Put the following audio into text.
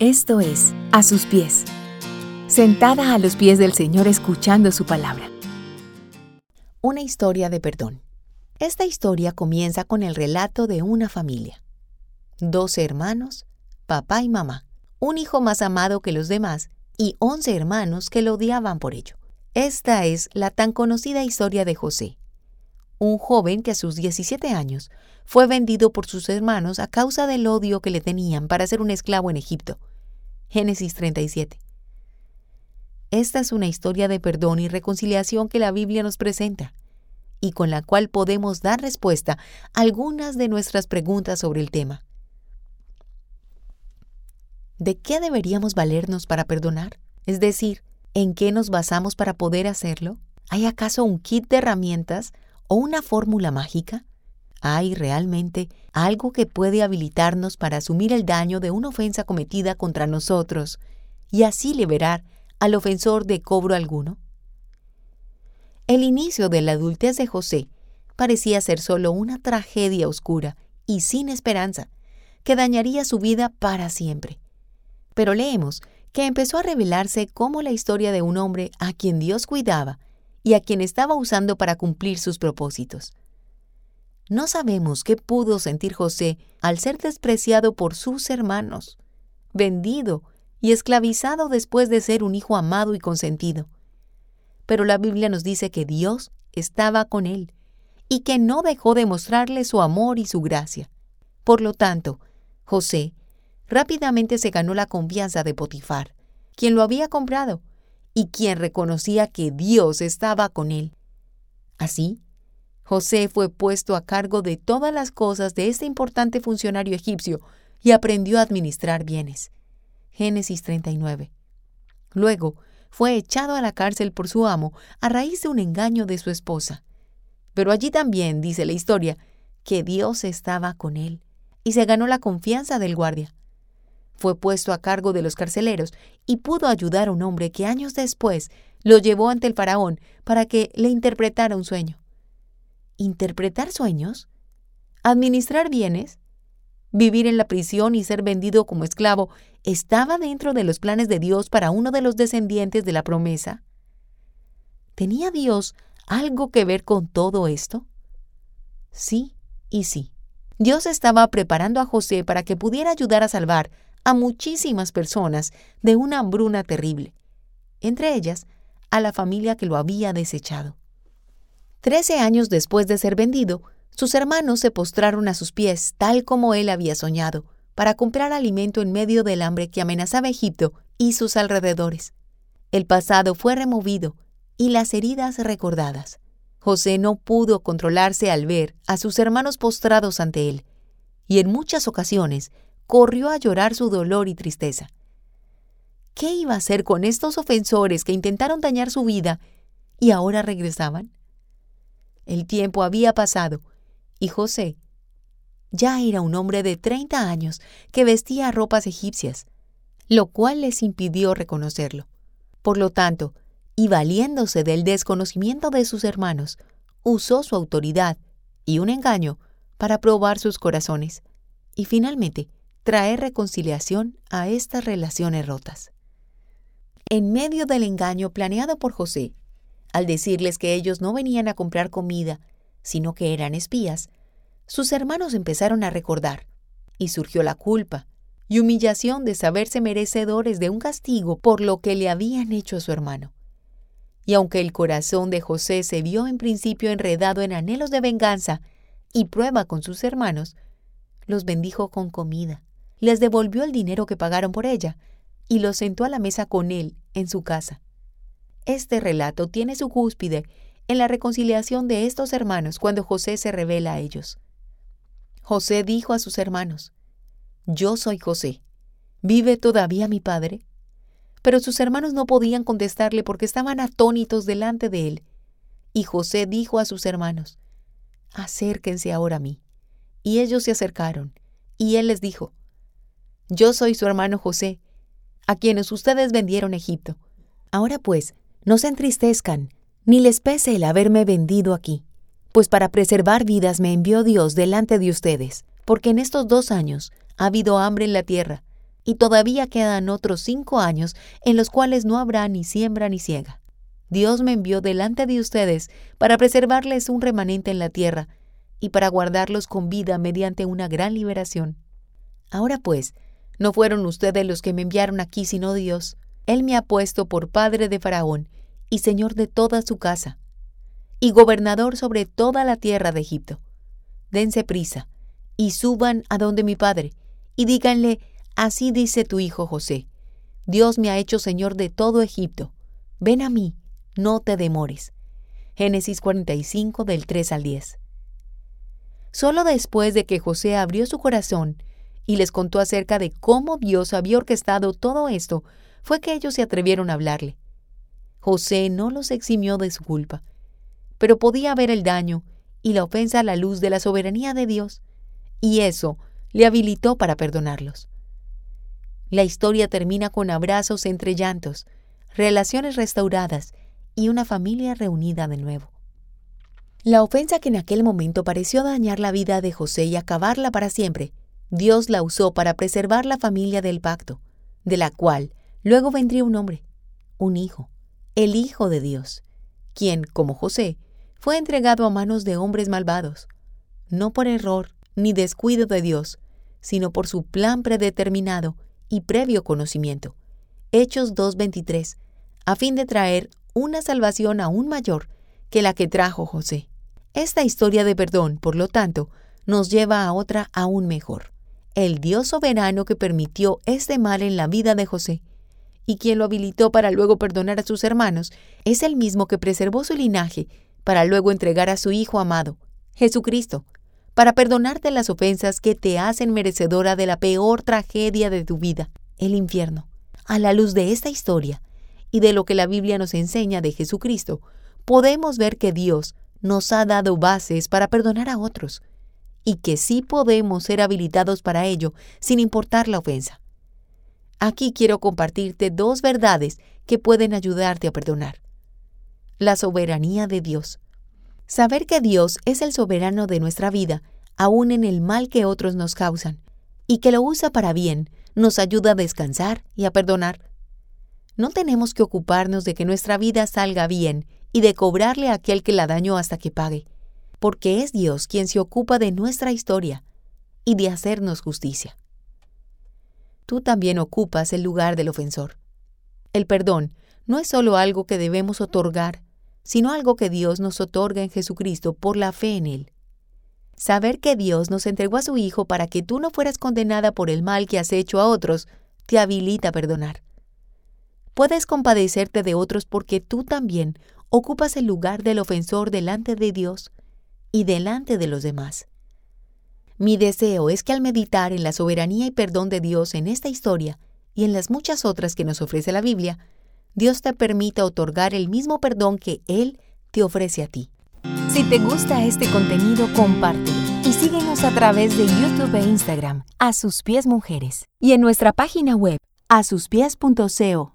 Esto es A sus pies, sentada a los pies del Señor escuchando su palabra. Una historia de perdón. Esta historia comienza con el relato de una familia. Doce hermanos, papá y mamá, un hijo más amado que los demás y once hermanos que lo odiaban por ello. Esta es la tan conocida historia de José, un joven que a sus 17 años fue vendido por sus hermanos a causa del odio que le tenían para ser un esclavo en Egipto. Génesis 37. Esta es una historia de perdón y reconciliación que la Biblia nos presenta y con la cual podemos dar respuesta a algunas de nuestras preguntas sobre el tema. ¿De qué deberíamos valernos para perdonar? Es decir, ¿en qué nos basamos para poder hacerlo? ¿Hay acaso un kit de herramientas o una fórmula mágica? ¿Hay realmente algo que puede habilitarnos para asumir el daño de una ofensa cometida contra nosotros y así liberar al ofensor de cobro alguno? El inicio de la adultez de José parecía ser solo una tragedia oscura y sin esperanza que dañaría su vida para siempre. Pero leemos que empezó a revelarse como la historia de un hombre a quien Dios cuidaba y a quien estaba usando para cumplir sus propósitos. No sabemos qué pudo sentir José al ser despreciado por sus hermanos, vendido y esclavizado después de ser un hijo amado y consentido. Pero la Biblia nos dice que Dios estaba con él y que no dejó de mostrarle su amor y su gracia. Por lo tanto, José rápidamente se ganó la confianza de Potifar, quien lo había comprado y quien reconocía que Dios estaba con él. Así, José fue puesto a cargo de todas las cosas de este importante funcionario egipcio y aprendió a administrar bienes. Génesis 39. Luego, fue echado a la cárcel por su amo a raíz de un engaño de su esposa. Pero allí también, dice la historia, que Dios estaba con él y se ganó la confianza del guardia. Fue puesto a cargo de los carceleros y pudo ayudar a un hombre que años después lo llevó ante el faraón para que le interpretara un sueño interpretar sueños, administrar bienes, vivir en la prisión y ser vendido como esclavo estaba dentro de los planes de Dios para uno de los descendientes de la promesa? ¿Tenía Dios algo que ver con todo esto? Sí y sí. Dios estaba preparando a José para que pudiera ayudar a salvar a muchísimas personas de una hambruna terrible, entre ellas a la familia que lo había desechado. Trece años después de ser vendido, sus hermanos se postraron a sus pies, tal como él había soñado, para comprar alimento en medio del hambre que amenazaba Egipto y sus alrededores. El pasado fue removido y las heridas recordadas. José no pudo controlarse al ver a sus hermanos postrados ante él, y en muchas ocasiones corrió a llorar su dolor y tristeza. ¿Qué iba a hacer con estos ofensores que intentaron dañar su vida y ahora regresaban? El tiempo había pasado y José ya era un hombre de 30 años que vestía ropas egipcias, lo cual les impidió reconocerlo. Por lo tanto, y valiéndose del desconocimiento de sus hermanos, usó su autoridad y un engaño para probar sus corazones y finalmente traer reconciliación a estas relaciones rotas. En medio del engaño planeado por José, al decirles que ellos no venían a comprar comida, sino que eran espías, sus hermanos empezaron a recordar, y surgió la culpa y humillación de saberse merecedores de un castigo por lo que le habían hecho a su hermano. Y aunque el corazón de José se vio en principio enredado en anhelos de venganza y prueba con sus hermanos, los bendijo con comida, les devolvió el dinero que pagaron por ella y los sentó a la mesa con él en su casa. Este relato tiene su cúspide en la reconciliación de estos hermanos cuando José se revela a ellos. José dijo a sus hermanos, Yo soy José. ¿Vive todavía mi padre? Pero sus hermanos no podían contestarle porque estaban atónitos delante de él. Y José dijo a sus hermanos, Acérquense ahora a mí. Y ellos se acercaron, y él les dijo, Yo soy su hermano José, a quienes ustedes vendieron Egipto. Ahora pues, no se entristezcan, ni les pese el haberme vendido aquí, pues para preservar vidas me envió Dios delante de ustedes, porque en estos dos años ha habido hambre en la tierra, y todavía quedan otros cinco años en los cuales no habrá ni siembra ni ciega. Dios me envió delante de ustedes para preservarles un remanente en la tierra y para guardarlos con vida mediante una gran liberación. Ahora pues, no fueron ustedes los que me enviaron aquí, sino Dios. Él me ha puesto por padre de Faraón y señor de toda su casa, y gobernador sobre toda la tierra de Egipto. Dense prisa, y suban a donde mi padre, y díganle, Así dice tu hijo José, Dios me ha hecho Señor de todo Egipto. Ven a mí, no te demores. Génesis 45 del 3 al 10. Solo después de que José abrió su corazón y les contó acerca de cómo Dios había orquestado todo esto, fue que ellos se atrevieron a hablarle. José no los eximió de su culpa, pero podía ver el daño y la ofensa a la luz de la soberanía de Dios, y eso le habilitó para perdonarlos. La historia termina con abrazos entre llantos, relaciones restauradas y una familia reunida de nuevo. La ofensa que en aquel momento pareció dañar la vida de José y acabarla para siempre, Dios la usó para preservar la familia del pacto, de la cual luego vendría un hombre, un hijo, el Hijo de Dios, quien, como José, fue entregado a manos de hombres malvados, no por error ni descuido de Dios, sino por su plan predeterminado y previo conocimiento. Hechos 2.23, a fin de traer una salvación aún mayor que la que trajo José. Esta historia de perdón, por lo tanto, nos lleva a otra aún mejor. El Dios soberano que permitió este mal en la vida de José y quien lo habilitó para luego perdonar a sus hermanos, es el mismo que preservó su linaje para luego entregar a su Hijo amado, Jesucristo, para perdonarte las ofensas que te hacen merecedora de la peor tragedia de tu vida, el infierno. A la luz de esta historia y de lo que la Biblia nos enseña de Jesucristo, podemos ver que Dios nos ha dado bases para perdonar a otros y que sí podemos ser habilitados para ello sin importar la ofensa. Aquí quiero compartirte dos verdades que pueden ayudarte a perdonar. La soberanía de Dios. Saber que Dios es el soberano de nuestra vida, aun en el mal que otros nos causan, y que lo usa para bien, nos ayuda a descansar y a perdonar. No tenemos que ocuparnos de que nuestra vida salga bien y de cobrarle a aquel que la dañó hasta que pague, porque es Dios quien se ocupa de nuestra historia y de hacernos justicia. Tú también ocupas el lugar del ofensor. El perdón no es solo algo que debemos otorgar, sino algo que Dios nos otorga en Jesucristo por la fe en Él. Saber que Dios nos entregó a su Hijo para que tú no fueras condenada por el mal que has hecho a otros, te habilita a perdonar. Puedes compadecerte de otros porque tú también ocupas el lugar del ofensor delante de Dios y delante de los demás. Mi deseo es que al meditar en la soberanía y perdón de Dios en esta historia y en las muchas otras que nos ofrece la Biblia, Dios te permita otorgar el mismo perdón que Él te ofrece a ti. Si te gusta este contenido, compártelo y síguenos a través de YouTube e Instagram, A Sus Pies Mujeres, y en nuestra página web, asuspies.co.